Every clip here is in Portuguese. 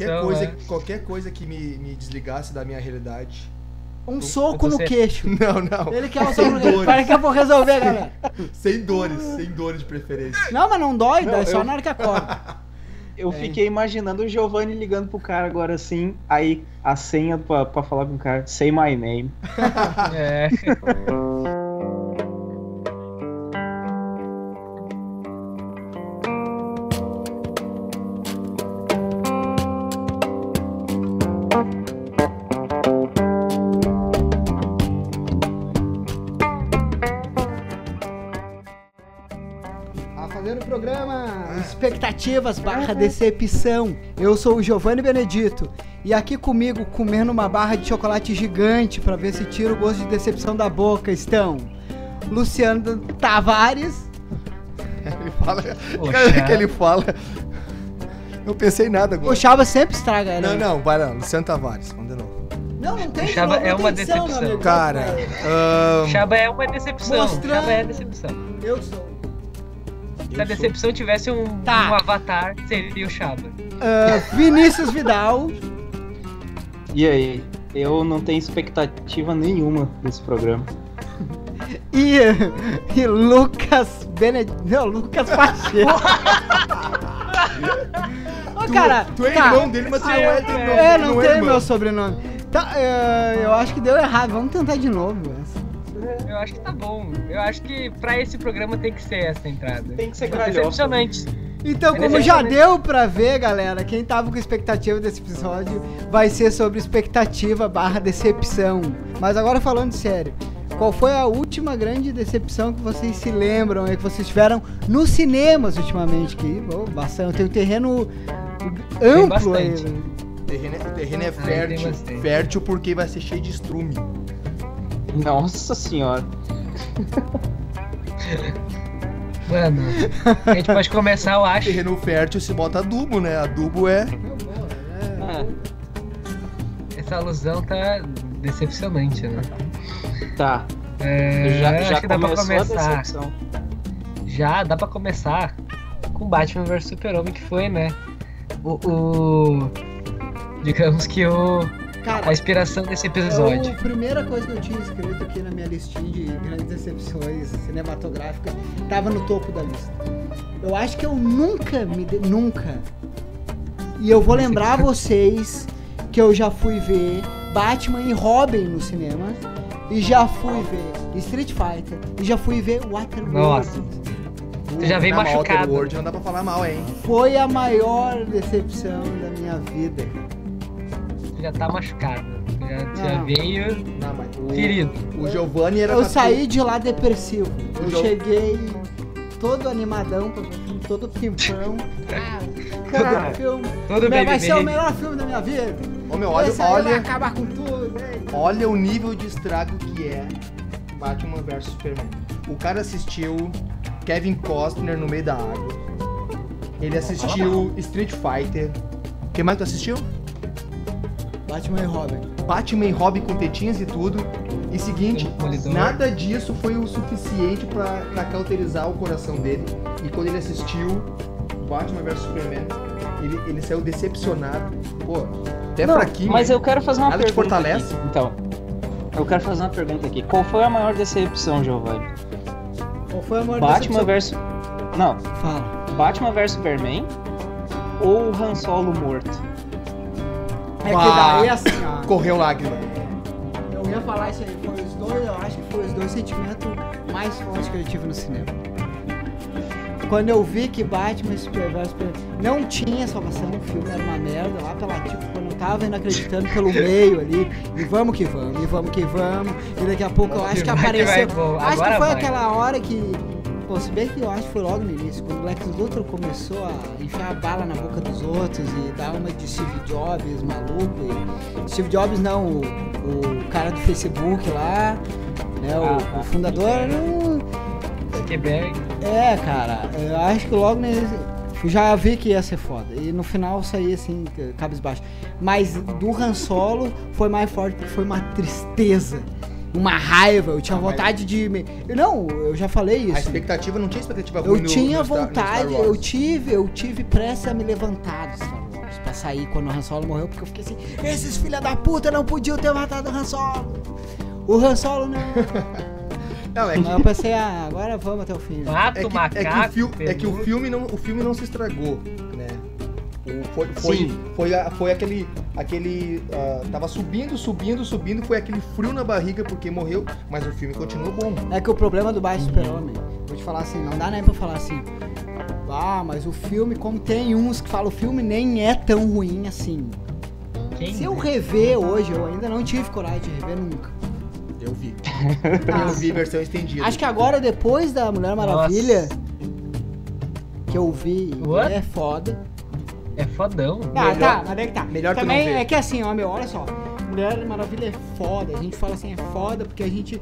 decepção, coisa, é. qualquer coisa que me, me desligasse da minha realidade. Um soco no você- queixo. Não, não. Ele quer um Sem soco no queixo. Para que eu vou resolver, galera. Sem dores, sem dores de preferência. Não, mas não dói, Não, dói só eu- na hora que acorda. Eu É. fiquei imaginando o Giovanni ligando pro cara agora assim, aí a senha pra, pra falar com o cara, say my name. É. Expectativas barra Decepção. Eu sou o Giovanni Benedito. E aqui comigo, comendo uma barra de chocolate gigante pra ver se tira o gosto de decepção da boca, estão Luciano Tavares. Ele fala. Cara, que ele fala. Eu pensei em nada O agora. Chava sempre estraga, né? Não, não, vai lá, Luciano Tavares, vamos de novo. Não, não tem O Chava não é uma decepção. Cara, ahn, Chaba é uma decepção. Mostrando- Chaba é decepção. Eu sou. Se a decepção tivesse um, Tá. um avatar, seria o Chaba. Ah, Vinícius Vidal. E aí? Eu não tenho expectativa nenhuma desse programa. E, e Lucas Benedito. Não, Lucas Pacheco. Ô, tu, cara, tu é cara, irmão dele, mas tu não é teu irmão. É, tu não é tem irmão. meu sobrenome. Tá, é, eu acho que deu errado. Vamos tentar de novo. essa. Eu acho que tá bom. Eu acho que pra esse programa tem que ser essa entrada. Tem que ser É gralhosa. decepcionante. Então, É como já deu pra ver, galera, quem tava com expectativa desse episódio vai ser sobre expectativa barra decepção. Mas agora falando sério, qual foi a última grande decepção que vocês se lembram aí, que vocês tiveram nos cinemas ultimamente? Que, oh, bastante, tem um terreno amplo aí. O terreno, é- o terreno é tem fértil. Fértil porque vai ser cheio de estrume. Nossa senhora. Mano, a gente pode começar, eu acho. Terreno fértil se bota adubo, né? Adubo é. Ah, Essa alusão tá decepcionante, né? tá. É, já acho já que dá pra começar. Já dá pra começar com Batman vs Super-Homem, que foi, né? O, o- Digamos que o. Cara, A inspiração desse episódio. É a primeira coisa que eu tinha escrito aqui na minha listinha de grandes decepções cinematográficas tava no topo da lista. Eu acho que eu nunca me. de- Nunca. E eu vou lembrar vocês que eu já fui ver Batman e Robin no cinema. E já fui ver Street Fighter. E já fui ver Waterworld. Nossa. Você já veio machucado. World não dá pra falar mal, hein? Foi a maior decepção da minha vida. Você já tá machucado. Já, já Não. veio Não, mas o, ferido. o Giovanni era Eu saí de lá depressivo. Eu O jogo- cheguei todo animadão, filme, todo pimpão. Cara, filme. Todo Vai baby ser o melhor filme da minha vida. Ô meu, olha, Esse aí vai olha, acabar com tudo. hein? olha o nível de estrago que é Batman vs Superman. O cara assistiu Kevin Costner no meio da água. Ele assistiu Street Fighter. O que mais tu assistiu? Batman e Robin. Batman e Robin com tetinhas e tudo. E seguinte, nada disso foi o suficiente pra, pra cauterizar o coração dele. E quando ele assistiu Batman vs Superman, ele, ele saiu decepcionado. Pô, até Não, fraquinho. mas eu quero fazer uma Nada te pergunta. fortalece? aqui. Então, eu quero fazer uma pergunta aqui. Qual foi a maior decepção, Giovanni? Qual foi a maior Batman decepção? versus. Não, Fala. Batman vs Superman ou Han Solo morto? É que daí assim, ó. Correu lágrima. Eu ia falar isso aí. Foi os dois, eu acho que foi os dois sentimentos mais fortes que eu tive no cinema. Quando eu vi que Batman e Superman não tinha salvação, o filme era uma merda lá pela tipo, quando eu tava indo acreditando pelo meio ali, e vamos que vamos, e vamos que vamos, e daqui a pouco eu acho que apareceu. acho que foi aquela hora que. Pô, se bem que eu acho que foi logo no início, quando o Lex Luthor começou a enfiar a bala na boca dos outros e dar uma de Steve Jobs maluco. E Steve Jobs não, o, o cara do Facebook lá, né? O, Ah, o fundador. Zuckerberg. é, cara, eu acho que logo nesse. Já vi que ia ser foda. E no final saí assim, cabisbaixo. Mas do Han Solo foi mais forte porque foi uma tristeza. Uma raiva. Eu tinha Ah, mas- vontade de. me- não, eu já falei A isso. expectativa não tinha expectativa ruim Eu no- tinha no vontade, eu tive, eu tive pressa a me levantar do Star Wars pra sair quando o Han Solo morreu, porque eu fiquei assim, esses filha da puta não podiam ter matado o Han Solo. O Han Solo não. Não, é Mas eu que, pensei, ah, agora vamos até o fim. né? Mato, é que, macaco. é que o, fil- é que o filme não, o filme não se estragou, né? O- foi, foi, Sim. foi, foi aquele. aquele ah, tava subindo, subindo, subindo, foi aquele frio na barriga porque morreu, mas o filme continuou bom. É que o problema do Baixo Super-Homem, vou te falar assim, não dá nem pra falar assim. Ah, mas o filme, como tem uns que falam, o filme nem é tão ruim assim. Quem Se eu rever hoje, eu ainda não tive coragem de rever nunca. Eu vi. Ah, Eu vi versão estendida. Acho que agora, depois da Mulher Maravilha, que eu vi, What? é foda. É fodão. Ah, Melhor- tá, mas é que tá. melhor Também ver. é que assim, ó, meu, olha só. Mulher Maravilha é foda. A gente fala assim, é foda porque a gente.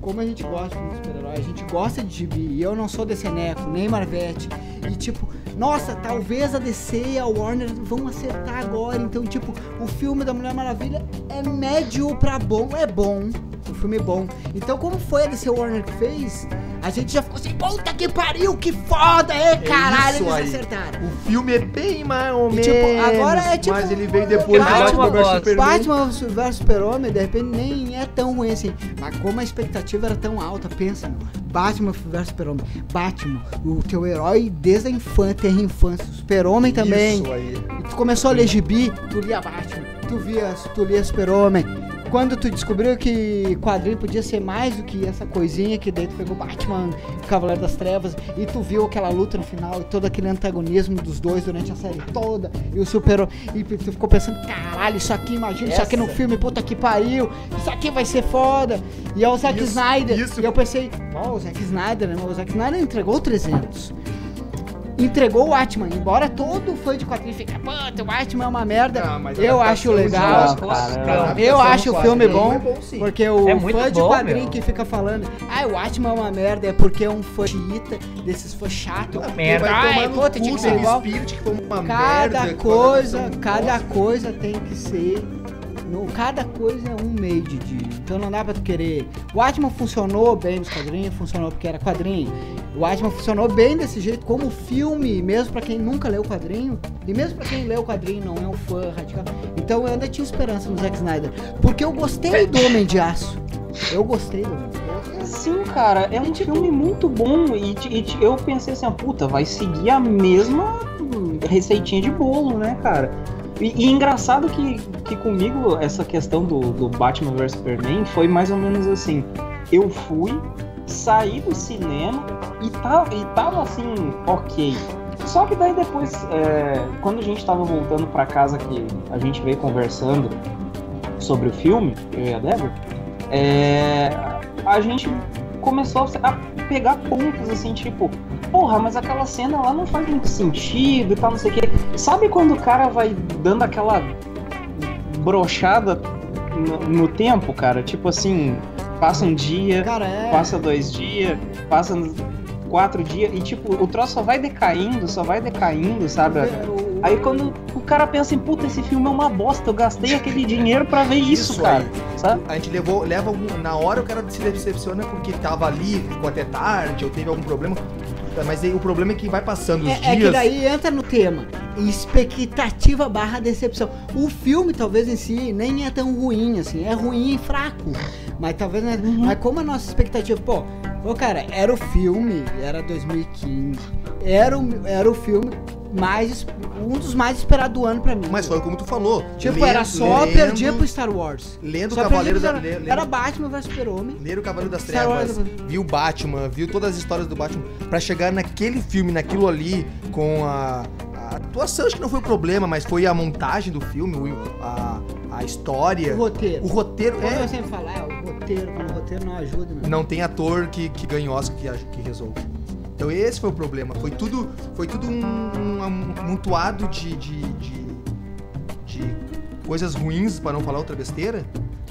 Como a gente gosta de super-herói, a gente gosta de gibi. E eu não sou DCneco, nem Marvete. E tipo, nossa, talvez a DC e a Warner vão acertar agora. Então, tipo, o filme da Mulher Maravilha é médio pra bom. É bom. O filme é bom. Então, como foi a DC Warner que fez, a gente já ficou assim, puta que pariu, que foda, é caralho, isso eles aí. acertaram. O filme é bem mais ou E, menos. tipo, agora é tipo- Mas ele veio depois do Batman Batman vs. Superman. Batman vs Super-Homem, de repente, nem é tão ruim assim. Mas como a expectativa era tão alta, pensa, meu. Batman vs Super-Homem. Batman, o teu herói desde a infância, terra infância. Super-Homem também. Isso aí. Tu começou a ler gibi, tu lia Batman, tu via, tu lia Super-Homem. Quando tu descobriu que quadrinho podia ser mais do que essa coisinha que daí tu pegou Batman, Cavaleiro das Trevas, e tu viu aquela luta no final e todo aquele antagonismo dos dois durante a série toda, e o super e tu ficou pensando, caralho, isso aqui, imagina isso aqui no Essa. filme, puta que pariu, isso aqui vai ser foda. E é o Zack Isso, Snyder. isso. E eu pensei, ó, o Zack Snyder, né? O Zack Snyder entregou 300 entregou o Atman, embora todo fã de quadrinho fique, puta, o Atman é uma merda. Ah, eu acho adaptação de legal. Cara, Eu acho o filme bom, é bom. Porque o É fã de bom, quadrinho meu. que fica falando, ah, o Atman é uma merda, é porque é um fã xiita, desses fãs chato. Ah, porque merda. Vai tomar Ai, no puta, tinha que ser igual. Uma Cada merda, coisa, cada coisa tem que ser. Cada coisa é um meio de. Então não dá pra tu querer. O Atman funcionou bem nos quadrinhos, funcionou porque era quadrinho. O Atman funcionou bem desse jeito, como filme, mesmo pra quem nunca leu o quadrinho. E mesmo pra quem leu o quadrinho não é um fã radical. Então eu ainda tinha esperança no Zack Snyder. Porque eu gostei do Homem de Aço. Eu gostei do Homem de Aço. Sim, cara, é um filme muito bom e, e eu pensei assim, ah, puta, vai seguir a mesma receitinha de bolo, né, cara? E, e engraçado que, que comigo essa questão do, do Batman vs Superman foi mais ou menos assim, eu fui, saí do cinema e, tá, e tava assim, ok. Só que daí depois, é, quando a gente tava voltando pra casa que a gente veio conversando sobre o filme, eu e a Débora, é, a gente começou a pegar pontos assim, tipo, porra, mas aquela cena lá não faz muito sentido e tal, não sei o quê. Sabe quando o cara vai dando aquela brochada no, no tempo, cara? Tipo assim, passa um dia, Cara, é. passa dois dias, passa quatro dias e tipo, o troço só vai decaindo, só vai decaindo, sabe? Aí quando o cara pensa em, puta, esse filme é uma bosta, eu gastei aquele dinheiro pra ver isso, Isso cara. Sabe? A gente levou, leva algum, na hora o cara se decepciona porque tava ali, ficou até tarde, ou teve algum problema. Tá, Mas aí o problema é que vai passando os É, é dias. que daí entra no tema. Expectativa barra decepção. O filme, talvez em si, nem é tão ruim, assim. É ruim e fraco. Mas talvez. Né, Mas como a nossa expectativa. Pô, pô, cara, era o filme, era 2015. Era o, era o filme mais. Um dos mais esperados do ano pra mim. Mas foi como tu falou. Tipo, lendo- era só lendo- perdia pro Star Wars. Lendo o Cavaleiro da Era lendo- Batman vs Super-Homem. Ler o Cavaleiro das Star Wars. Trevas, viu Batman, viu todas as histórias do Batman, pra chegar naquele filme, naquilo ali, com a, a atuação, acho que não foi o problema, mas foi a montagem do filme, a, a história, O roteiro. o roteiro, Como eu é, sempre falo, é, o roteiro, o roteiro não ajuda, meu. não tem ator que, que ganhe Oscar que, que resolva. Então esse foi o problema, foi tudo, foi tudo um, um amontoado de, de, de, de coisas ruins, para não falar outra besteira,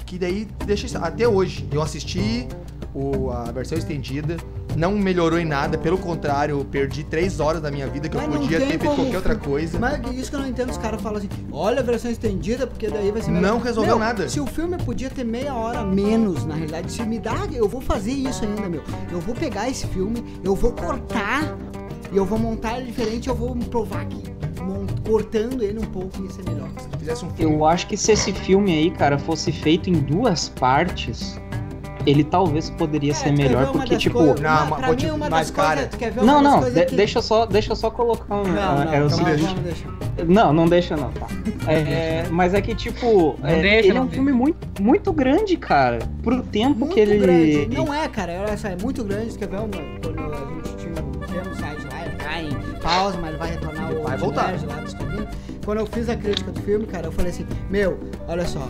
que daí deixa até hoje. Eu assisti o, a versão estendida, não melhorou em nada, pelo contrário, eu perdi três horas da minha vida que Mas eu não podia ter feito qualquer outra coisa. Mas isso que eu não entendo, os caras falam assim, olha a versão estendida, porque daí vai ser Não melhor. resolveu Meu, nada. Se o filme podia ter meia hora menos, na realidade, se me dá, eu vou fazer isso ainda, meu. Eu vou pegar esse filme, eu vou cortar e eu vou montar ele diferente, eu vou me provar que cortando ele um pouco ia ser melhor. Se fizesse um filme. Eu acho que se esse filme aí, cara, fosse feito em duas partes, ele talvez poderia ser É, ver melhor, uma porque, tipo. coisas- Não, uma- vou te- uma mas, das cara- coisas, Não, não, de- que- deixa, só, deixa só colocar um. Não, ah, não, é o seguinte-. Não, não deixa não, tá. É, mas é que, tipo, Não é, deixa, ele é um deixa. filme muito, muito grande, cara. Pro tempo Muito que ele. grande. Não é, cara. Olha só, é muito grande. Quer ver uma, quando a gente tinha um site lá, ele tá em pausa, mas ele vai retornar o Vai o voltar. Nerd lá. Quando eu fiz a crítica do filme, cara, eu falei assim, meu, olha só,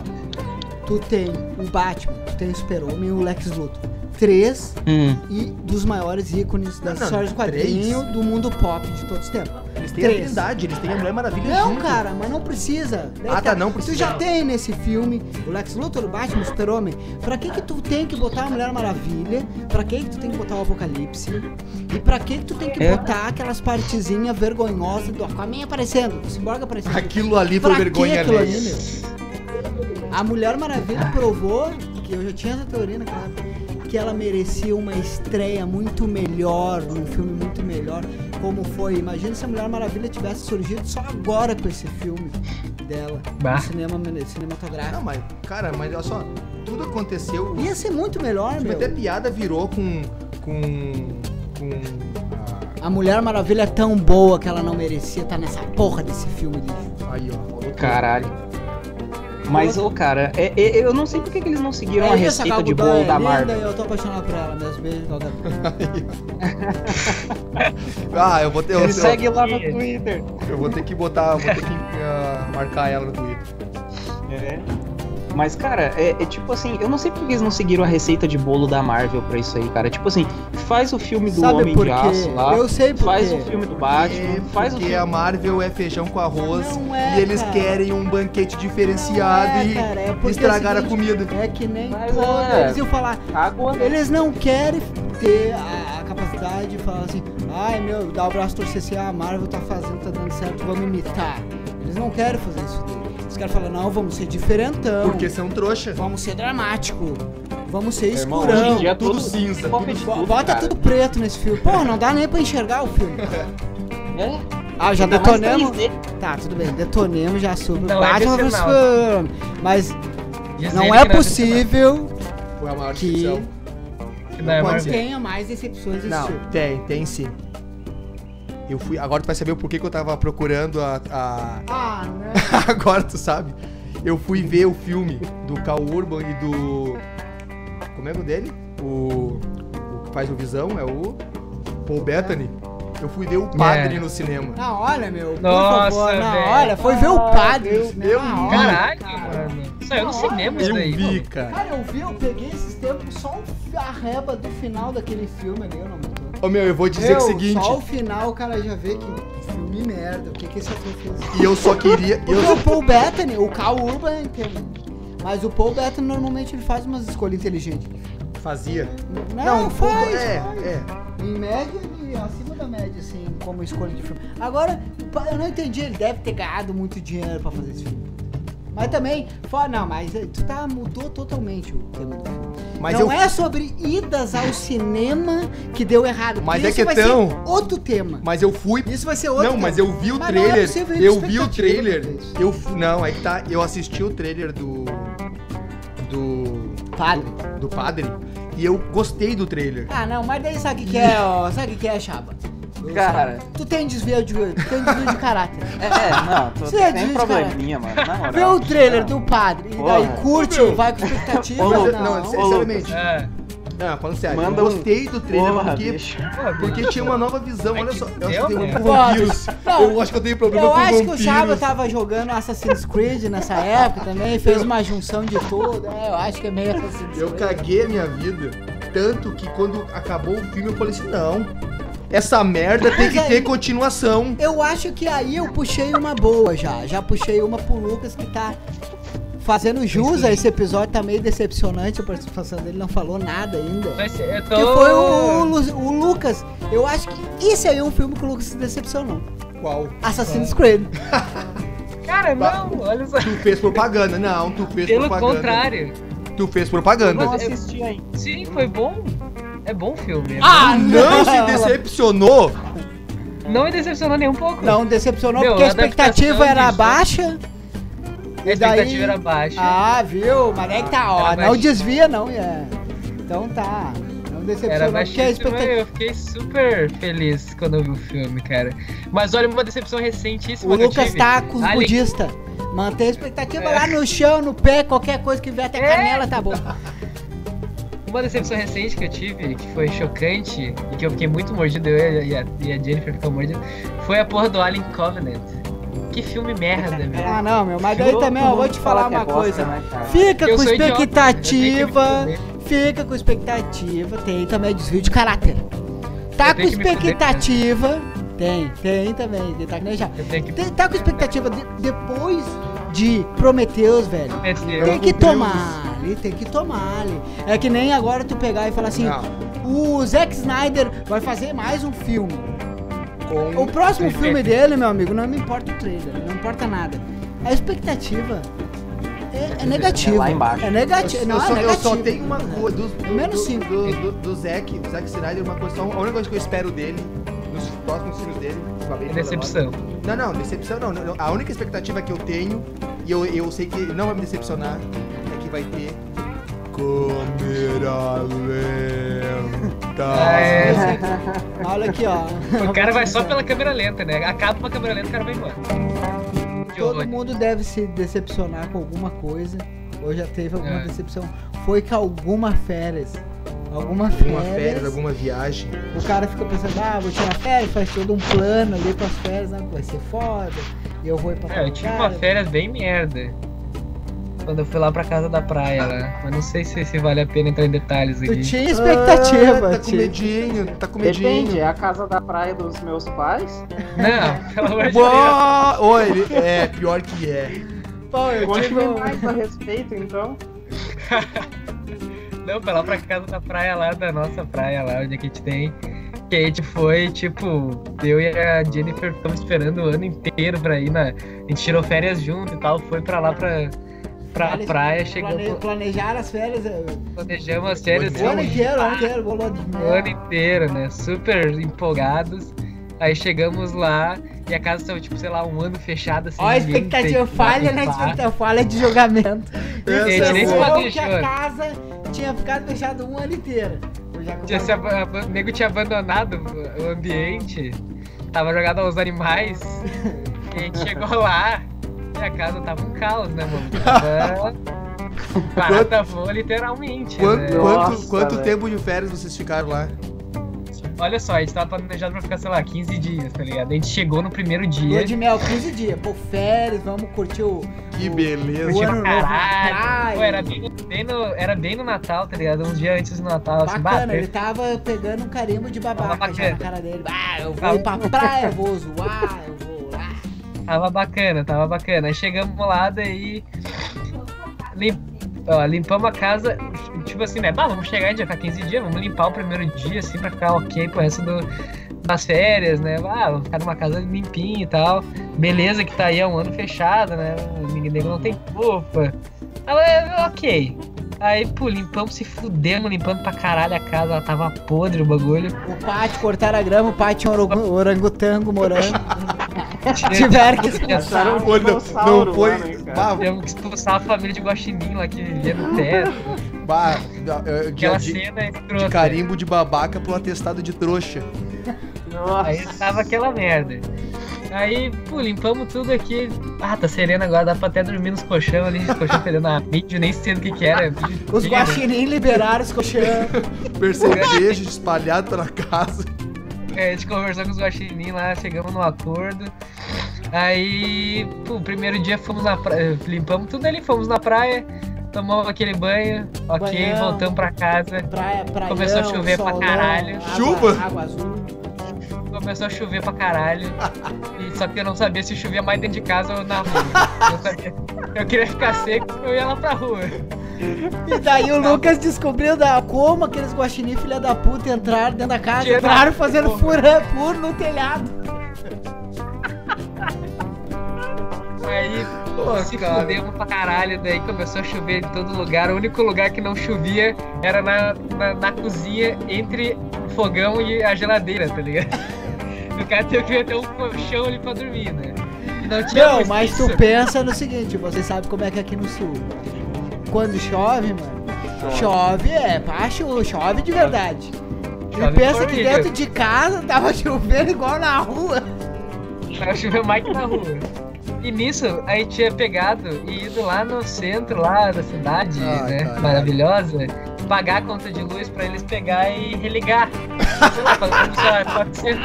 tu tem o Batman, tu tem o Super-Homem e o Lex Luthor. Três Hum. e dos maiores ícones das Não, não, histórias de quadrinho três? do mundo pop de todos os tempos. Eles têm a Três. Trindade, eles têm a Mulher Maravilha Não, junto. cara, mas não precisa. Daí Ah, tá, não precisa. Tu já tem nesse filme o Lex Luthor, o Batman, o Super-Homem. Pra que que tu tem que botar a Mulher Maravilha? Pra que que tu tem que botar o Apocalipse? E pra que que tu tem que É. botar aquelas partezinhas vergonhosas do Aquaman aparecendo, o Cyborg aparecendo? Aquilo ali foi Pra que vergonha aquilo ali, meu? A Mulher Maravilha provou, que eu já tinha essa teoria naquela época, que ela merecia uma estreia muito melhor, num filme muito melhor, como foi. Imagina se a Mulher Maravilha tivesse surgido só agora com esse filme dela, Bah. no cinema cinematográfico. Não, mas, cara, mas olha só, tudo aconteceu. Ia ser muito melhor, Tipo, meu. até piada virou com. com. com. A Mulher Maravilha é tão boa que ela não merecia estar nessa porra desse filme lixo. Aí, ó. Caralho. Mas, ô, cara, é- é- eu não sei por que eles não seguiram a É receita de Gal bolo da é Marvel. Eu tô apaixonado por ela mesmo. Beijo, Gal Gadot. Ah, eu vou ter. Eu, segue lá no Twitter. eu vou ter que botar. Vou ter que ah, marcar ela no Twitter. É. Mas, cara, é, é tipo assim, eu não sei por que eles não seguiram a receita de bolo da Marvel pra isso aí, cara. Tipo assim, faz o filme do Sabe Homem por de quê? Aço lá, Eu sei por faz o filme do Batman, É, faz o porque filme... a Marvel é feijão com arroz Não é, e eles cara. querem um banquete diferenciado é, e cara, é porque estragar é o a seguinte, comida. É que nem Mas é. Eles iam falar. Água, né? Eles não querem ter a, a capacidade de falar assim, ai meu, dá o braço torcer assim, ah, a Marvel tá fazendo, tá dando certo, vamos imitar. Eles não querem fazer isso daí. Eles querem falar, não, vamos ser diferentão. Porque são trouxa. Vamos ser dramático. Vamos ser Irmão, escurão. hoje em dia é tudo tudo cinza, tudo tudo, Bota cara. tudo preto nesse filme. Pô, não dá nem pra enxergar o filme. É, Ah, já detonemos. 3D. Tá, tudo bem, detonemos já sobre Não é Batman vs. Superman. Mas Diz não é possível Foi a maior que não é Pode tenha mais decepções desse Não, filme. tem, tem sim. Eu fui. Agora tu vai saber o porquê que eu tava procurando a. a- Ah, não. agora tu sabe. Eu fui ver o filme do Cal Urban e do. Como é o nome dele? O. O que faz o Visão é o. Paul Bettany. Eu fui ver o Padre É. no cinema. Não, olha, meu. Por Nossa, favor, não, velho. olha, foi ver o Ah, padre. eu- no cinema. eu Ah, vi. olha, Caralho, cara. mano. Saiu no cinema Eu isso daí. vi, cara. Cara, eu vi, eu peguei esses tempos só a reba do final daquele filme ali, eu não me Ô meu, eu vou dizer Meu, o seguinte. Só o final o cara já vê que filme merda. O que, que esse ator fez? E eu só queria. Porque Eu, o Paul Bettany, o Cal Urban, entende? Mas o Paul Bettany normalmente ele faz umas escolhas inteligentes. fazia. Não, Paul- faz, É, faz. é. Em média, e acima da média, assim, como escolha de filme. Agora, eu não entendi, ele deve ter ganhado muito dinheiro pra fazer esse filme. Mas também, fora, não, mas eh, tu tá, mudou totalmente o tema do filme. Mas não eu. é sobre idas ao cinema que deu errado. Mas é isso que vai tão- ser outro tema. Mas eu fui Isso vai ser outro Não, tema. mas eu vi o Mas é trailer. ir eu vi o trailer. Eu fu- não, aí que tá. Eu assisti o trailer do do Padre. do padre e eu gostei do trailer. Ah, não, mas daí sabe o que, é, ó, sabe o que, que é, Chaba? Eu- Cara. Tu tem desvio de, tu tem desvio de caráter. É, é, não, tô, Você é tem disso, probleminha, mano. Na moral. Vê o trailer Não. do padre e daí curte, vai com expectativa. Ô, não, eu- não, sinceramente. É. Não, falando sério, Manda eu um- gostei do trailer Porra, porque porque tinha uma nova visão, olha só. Eu acho que tem né? um. Não, Eu acho que eu tenho problema Eu com acho que o vampiros. Chaba tava jogando Assassin's Creed nessa época também, fez uma junção de tudo. É, eu acho que é meio Assassin's Eu Creed. caguei a minha vida. Tanto que quando acabou o filme eu falei assim, não. Essa merda tem que Mas aí- ter continuação. Eu acho que aí eu puxei uma boa já. Já puxei uma pro Lucas que tá fazendo jus a esse episódio. Tá meio decepcionante a participação dele, não falou nada ainda. Ser- eu tô... Que foi o, Lu- o Lucas. Eu acho que esse aí é um filme que o Lucas se decepcionou. Qual? Assassin's Creed. Cara, não, olha só. Tu fez propaganda. Não, tu fez Pelo propaganda. contrário. Tu fez propaganda. Não assisti ainda. Sim, foi bom. É bom filme. é Ah, Não se decepcionou. Não me decepcionou nem um pouco. Não decepcionou Meu, porque a a expectativa era disso- baixa. a expectativa era baixa. Ah, viu? Mas é que tá, ó. Era Não baixinho. desvia, não. É. Então tá. Não Era decepcionou porque a baixíssima expectativa. eu fiquei super feliz quando eu vi o filme, cara. Mas olha, uma decepção recentíssima O que eu Lucas tive. tá com os Ali- budistas. Mantém a expectativa É. lá no chão, no pé, qualquer coisa que vier até a É. canela tá bom. Uma decepção recente que eu tive, que foi chocante, e que eu fiquei muito mordido, eu e a, e a Jennifer ficou mordida, foi a porra do Alien Covenant. Que filme merda, velho. Ah, não, meu. Mas daí também, ó, vou te fala falar é uma bosta, coisa. né, cara? Fica Eu com eu expectativa. Fica com expectativa. Tem também desvio de caráter. Tá Eu com fuder, expectativa. Tem, tem também. Tem, tá que nem já. Eu Tem- tá com expectativa de- depois de Prometheus, velho. Tem que tomar ali, tem que tomar ali. É que nem agora tu pegar e falar assim: Não. o Zack Snyder vai fazer mais um filme. Com... O próximo filme dele, meu amigo, não me importa o trailer, não importa nada. A expectativa é, é negativa. É lá embaixo. É Eu, negativo. Não, eu, só, é eu negativo. só tenho uma coisa. Do, do, Menos do. Do, do, do Zack, do Zack Snyder, uma coisa. só- A única coisa que eu espero dele, nos próximos filmes dele. É decepção. Não, não, decepção não, não. A única expectativa que eu tenho, e eu, eu sei que ele não vai me decepcionar, vai ter. Câmera lenta. Ah, é. Olha aqui, ó. O cara vai só pela câmera lenta, né? Acaba uma câmera lenta, o cara vai embora. Todo mundo deve se decepcionar com alguma coisa. Ou já teve alguma É. decepção. Foi com alguma férias. Alguma férias. Alguma férias, alguma viagem. O cara fica pensando, ah, vou tirar férias, faz todo um plano ali pras férias, né? Vai ser foda. E eu vou ir pra É, eu tive uma férias bem merda. Quando eu fui lá pra casa da praia lá. Mas não sei se, se vale a pena entrar em detalhes Tu aqui. tinha expectativa, Ah, tá com medinho, tá com Depende, medinho. é a casa da praia dos meus pais. Não, pelo amor de Deus. Boa! Oi, é, pior que é. Pô, eu Conte-me mais a respeito, então. Não, foi lá pra casa da praia lá, da nossa praia lá, onde a gente tem. Que a gente foi, tipo, eu e a Jennifer ficamos esperando o ano inteiro pra ir na. A gente tirou férias junto e tal, foi pra lá pra, pra Plane- praia, plane- chegamos, planejar as férias planejamos as férias o ano inteiro, o ano inteiro, bolou de o ano inteiro, né? Super empolgados. Aí chegamos lá e a casa tava, tipo, sei lá, um ano fechada assim. Ó, a expectativa falha, né? Expectativa falha de julgamento. Essa Isso é é bom que a casa tinha ficado fechada um ano inteiro. Eu Tinha se ab- O nego tinha abandonado o ambiente, tava jogado aos animais, e a gente chegou lá e a casa tava um caos, né, mano? Tava barata voa literalmente. Quanto, né? quanto, Nossa, quanto tempo de férias vocês ficaram lá? Olha só, a gente tava planejado pra ficar, sei lá, 15 dias, tá ligado? A gente chegou no primeiro Lua dia. de mel, 15 dias. Pô, férias, vamos curtir o. Que o- beleza. O ano caralho. Pô, era, bem, bem no, era bem no Natal, tá ligado? Um dia antes do Natal, assim, Bacana, bateu. ele tava pegando um carimbo de babaca já na cara dele. Ah, eu vou pra praia, vou zoar, eu vou. Tava bacana, tava bacana. Aí chegamos lá, daí. lim- ó, limpamos a casa, tipo assim, né? Bah, vamos chegar, a gente vai ficar 15 dias, vamos limpar o primeiro dia, assim, pra ficar ok pro resto do, das férias, né? Ah, vamos ficar numa casa limpinha e tal. Beleza, que tá aí há um ano fechado, né? Ninguém não tem culpa. Aí, é, ok. Aí, pô, limpamos, se fudemos, limpando pra caralho a casa, ela tava podre o bagulho. O pátio, cortaram a grama, o pátio orangotango morando. Tiveram que expulsar. um Pô, não, dinossauro não foi. lá, né, que expulsar a família de guaxinim lá que vivia no teto. bah, de, Aquela de- cena escrota. de carimbo de babaca pro atestado de trouxa. Nossa. Aí tava aquela merda. Aí, pô, limpamos tudo aqui. Ah, tá sereno agora, dá pra até dormir nos colchão ali, colchão fedendo a mídia, nem sei do que que era. Os tinha, guaxinim liberaram os colchão. Percevejo espalhado pela casa. é, A gente conversou com os guaxinim lá, chegamos num acordo. Aí, pô, o primeiro dia fomos na praia, limpamos tudo ali, fomos na praia, tomamos aquele banho, ok, Banhão. voltamos pra casa. Praia, praia. Começou a chover pra caralho. Chuva? Água azul. Começou a chover pra caralho. E, só que eu não sabia se chovia mais dentro de casa ou na rua. Eu, sabia- eu queria ficar seco, eu ia lá pra rua. E daí o Lucas descobriu da, como aqueles guaxinim filha da puta entraram dentro da casa, entraram fazendo fura, furo no telhado. Aí, pô, se cara. fudemos pra caralho, daí começou a chover em todo lugar. O único lugar que não chovia era na, na, na cozinha, entre o fogão e a geladeira, tá ligado? O cara teve que ter um colchão ali pra dormir, né? E não tinha Não, mas isso. tu pensa no seguinte, você sabe como é que é aqui no sul. Quando chove, mano, chove é, pá, cho- chove de verdade. Chove e pensa que dentro de casa tava chovendo igual na rua. Pra chover mais que na rua. E nisso, a gente tinha pegado e ido lá no centro lá da cidade, Ai, né? caralho. Maravilhosa, pagar a conta de luz pra eles pegar e religar. Sei lá, pagamos, sei lá, 400,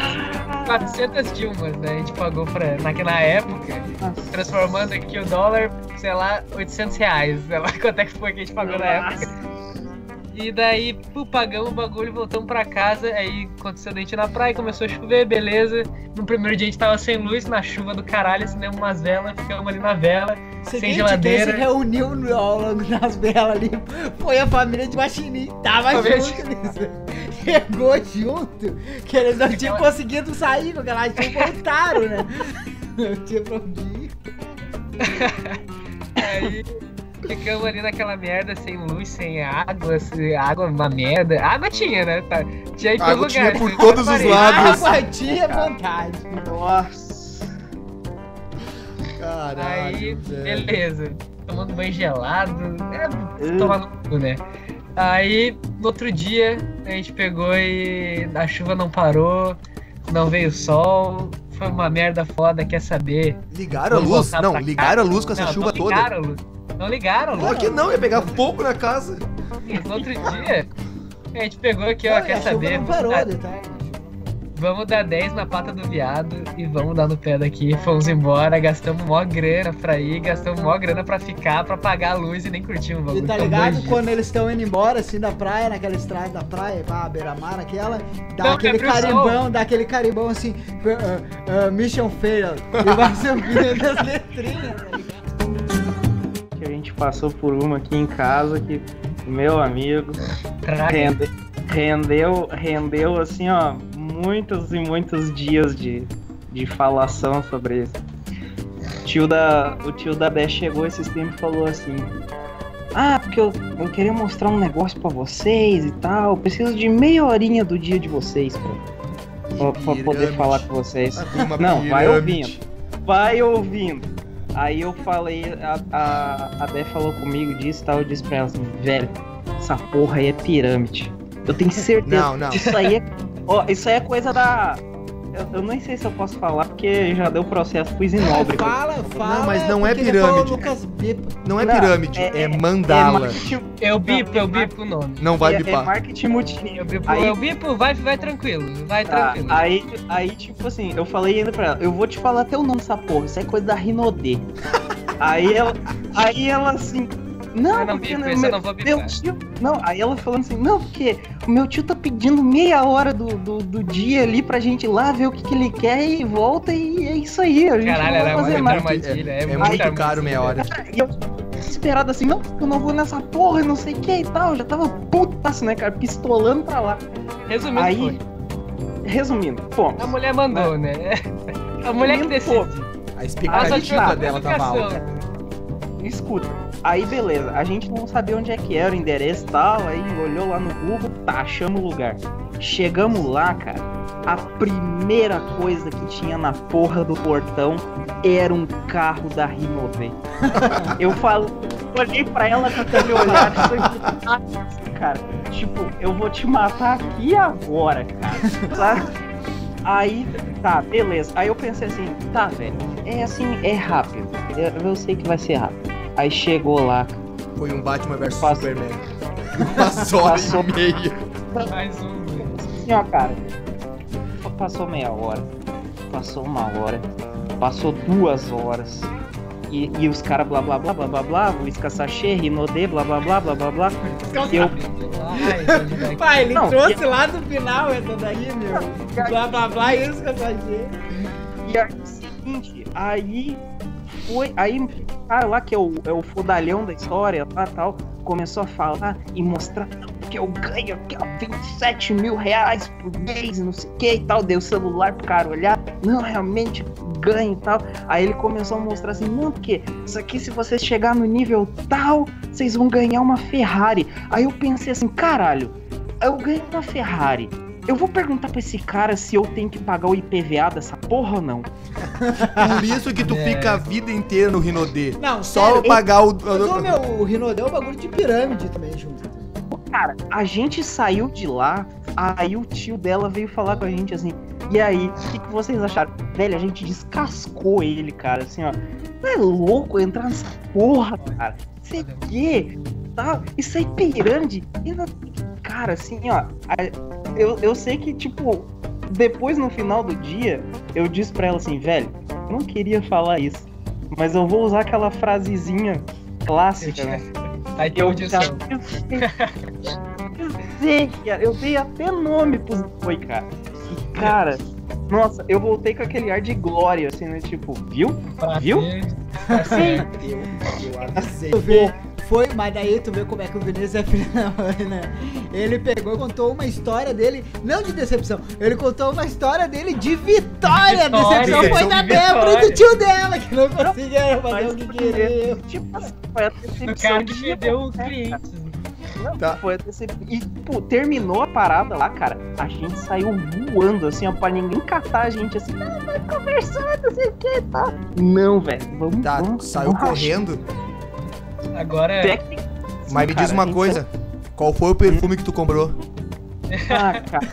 400 Dilmas, né? A gente pagou pra, naquela época, transformando aqui o dólar, sei lá, 800 reais. Sei lá quanto é que foi que a gente pagou na época. E daí, pô, pagamos o bagulho, voltamos pra casa, aí aconteceu a gente na praia, começou a chover, beleza. No primeiro dia a gente tava sem luz, na chuva do caralho, acendemos umas velas, ficamos ali na vela, sem geladeira. Se reuniu no- ao longo das velas ali foi a família de Machininho. Tava Família junto nisso. Chegou junto, que eles não tinham conseguido sair com aquela chuva, voltaram, né? Não tinha pra onde ir. Aí ficamos ali naquela merda, sem luz, sem água, sem água, uma merda. Água tinha, né? Tá. Tinha em todo Água tinha lugar. por tinha todos os lados. Água tinha vontade. Nossa. Caralho, Aí, velho. beleza. Tomando banho gelado. É, tomar no cu, né? Aí, no outro dia, a gente pegou e a chuva não parou, não veio sol. Foi uma merda foda, quer saber? Ligaram a luz? Não, ligaram a luz com essa Não, chuva não toda. ligaram a luz. Não ligaram, a luz. Claro que não, ia pegar fogo na casa. No outro dia, a gente pegou aqui, ó, Não, e quer saber? não Vamos parou, dar, detalhe. vamos dar 10 na pata do viado e vamos dar no pé daqui. Fomos embora, gastamos mó grana pra ir, gastamos mó grana pra ficar, pra pagar a luz e nem curtimos o E tá ligado quando eles estão indo embora, assim, da praia, naquela estrada da praia, pá, beira-mar, aquela, dá Não, aquele carimbão, dá aquele carimbão assim, uh, uh, mission failed, e vai subindo as letrinhas, tá ligado? Passou por uma aqui em casa que, meu amigo, rende- rendeu, rendeu assim, ó, muitos e muitos dias de, de falação sobre isso. O tio da, o tio da Bé chegou esses tempos e falou assim: Ah, porque eu, eu queria mostrar um negócio pra vocês e tal. eu Preciso de meia horinha do dia de vocês pra, pra- pra poder falar com vocês. Uma Não, vai ouvindo. Vai ouvindo. Aí eu falei, a, a, a Bé falou comigo disso e tal, eu disse pra ela assim, velho, essa porra aí é pirâmide. Eu tenho certeza. Não, não. Isso aí é. Ó, isso aí é coisa da. Eu, eu nem sei se eu posso falar, porque já deu processo pro Isinobre. Fala, fala. mas não é pirâmide. Lucas. Não é Não, pirâmide, é- é, é- mandala. marketing, Eu bipo, Não, eu bipo o nome. Não vai é, é bipar. marketing multinível. Eu bipo, Aí- eu bipo vai, vai tranquilo, vai Tá, tranquilo. aí, aí, tipo assim, eu falei ainda pra ela, eu vou te falar até o nome dessa porra, isso é coisa da Rinodê. aí ela, aí ela assim, não, Eu não porque bipo, meu- eu não vou meu tio, não, aí ela falando assim, não, porque o meu tio tá pedindo meia hora do, do, do dia ali pra gente ir lá ver o que, que ele quer e volta e é isso aí, a gente Caralho, não vai era fazer nada. armadilha. É, É muita muito caro meia hora. E eu desesperado assim, não, eu não vou nessa porra, não sei o que e tal, já tava putaço, né, cara, pistolando pra lá. Resumindo, Aí, foi. resumindo, fomos. A mulher mandou, né? A mulher que decide. A Ela só expectativa a dela tava comunicação. alta. Escuta, aí beleza, a gente não sabia onde é que era o endereço e tal, aí olhou lá no Google, tá, achamos o lugar. Chegamos lá, cara, a primeira coisa que tinha na porra do portão era um carro da Rinove. Eu falo, olhei pra ela com aquele olhar assim, cara, tipo, eu vou te matar aqui agora, cara, sabe? Aí, tá, beleza. Aí eu pensei assim, tá, velho, é assim, é rápido. Eu, eu sei que vai ser rápido. Aí chegou lá, Foi um Batman vs Passou. Superman. Uma hora Passou. e meia. Mais um. né? assim, ó, cara. Passou meia hora, passou uma hora, passou duas horas. E, e os caras blá blá blá blá blá blá, Whiskas Sachê, Rinodê, blá blá blá blá blá blá. Eu. Pai, ele Não, trouxe lá do final essa daí, meu. Blá blá blá, isso que eu tô dizendo. E aí, é o seguinte, aí foi. Aí cara lá, que é o, é o fodalhão da história, lá tal, começou a falar e mostrar "Não, que eu ganho aqui, ó, 27 mil reais por mês, não sei o que e tal. Deu celular pro cara olhar, não, realmente ganho e tal. Aí ele começou a mostrar assim, não, porque isso aqui, se vocês chegar no nível tal, vocês vão ganhar uma Ferrari. Aí eu pensei assim, caralho, eu ganho uma Ferrari. eu vou perguntar pra esse cara se eu tenho que pagar o IPVA dessa porra ou não. Por isso que tu É. fica a vida inteira no Rinodê. Não, Só sério, pagar o. Mas meu, o Rinodê é um bagulho de pirâmide também junto. Cara, a gente saiu de lá, aí o tio dela veio falar com a gente assim. E aí, o que, que vocês acharam? Velho, a gente descascou ele, cara, assim, ó. Não é louco entrar nessa porra, cara. Isso é quê? Tá? Isso é pirâmide. E Cara, assim, ó. Eu, eu sei que, tipo, depois no final do dia, eu disse pra ela assim, velho, eu não queria falar isso. Mas eu vou usar aquela frasezinha clássica, né? Aí tem Eu eu sei, cara. Eu dei até nome pros boi, cara. E, cara, nossa, eu voltei com aquele ar de glória, assim, né? Tipo, viu? Viu? tá certo. Eu, eu. Tu vê, foi, mas daí tu vê como é que o Vinícius é filho da mãe, né? Ele pegou e contou uma história dele, não de decepção, ele contou uma história dele de vitória. A Vitória, decepção foi da de Débora e do tio dela, que não conseguiram fazer Mas o que queriam. Tipo assim, foi a decepção. O cara que de- perdeu o né, cliente. cara? Não, Tá. foi a decepção. E, pô, terminou a parada lá, cara. A gente saiu voando, assim, ó, pra ninguém catar a gente, assim, ah, vai conversando, não sei o que, tá? Não, velho, vamos, Tá, vamos. saiu vamos correndo. Agora é. Técnica- Mas me Cara, diz uma gente coisa. Qual foi o perfume que tu comprou? Ah, cara.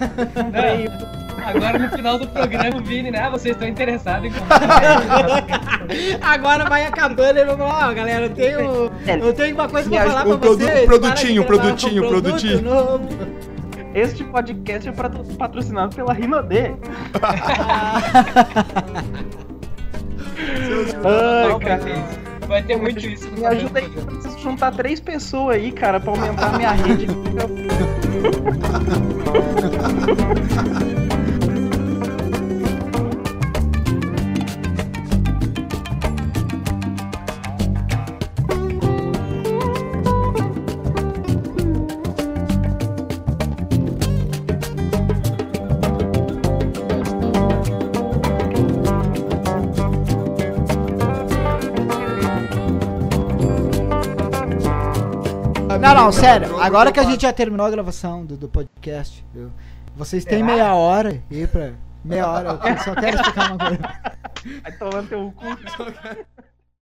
Não, agora no final do programa Vini, né? Ah, vocês estão interessados em comprar. Agora vai acabando e vai falar, ó, galera, eu tenho, eu tenho uma coisa pra falar pra produ- vocês. produtinho, produtinho, um produtinho. novo. Este podcast é patro- patrocinado pela Rinodê. Ai, Não, vai cara. Vai ter muito isso. Me ajuda aí, eu preciso juntar três pessoas aí, cara, pra aumentar a minha rede. não, sério. Agora que a gente já terminou a gravação do, do podcast, viu? vocês têm meia hora aí pra. Meia hora, eu só quero explicar uma coisa. Vai tomando teu cu.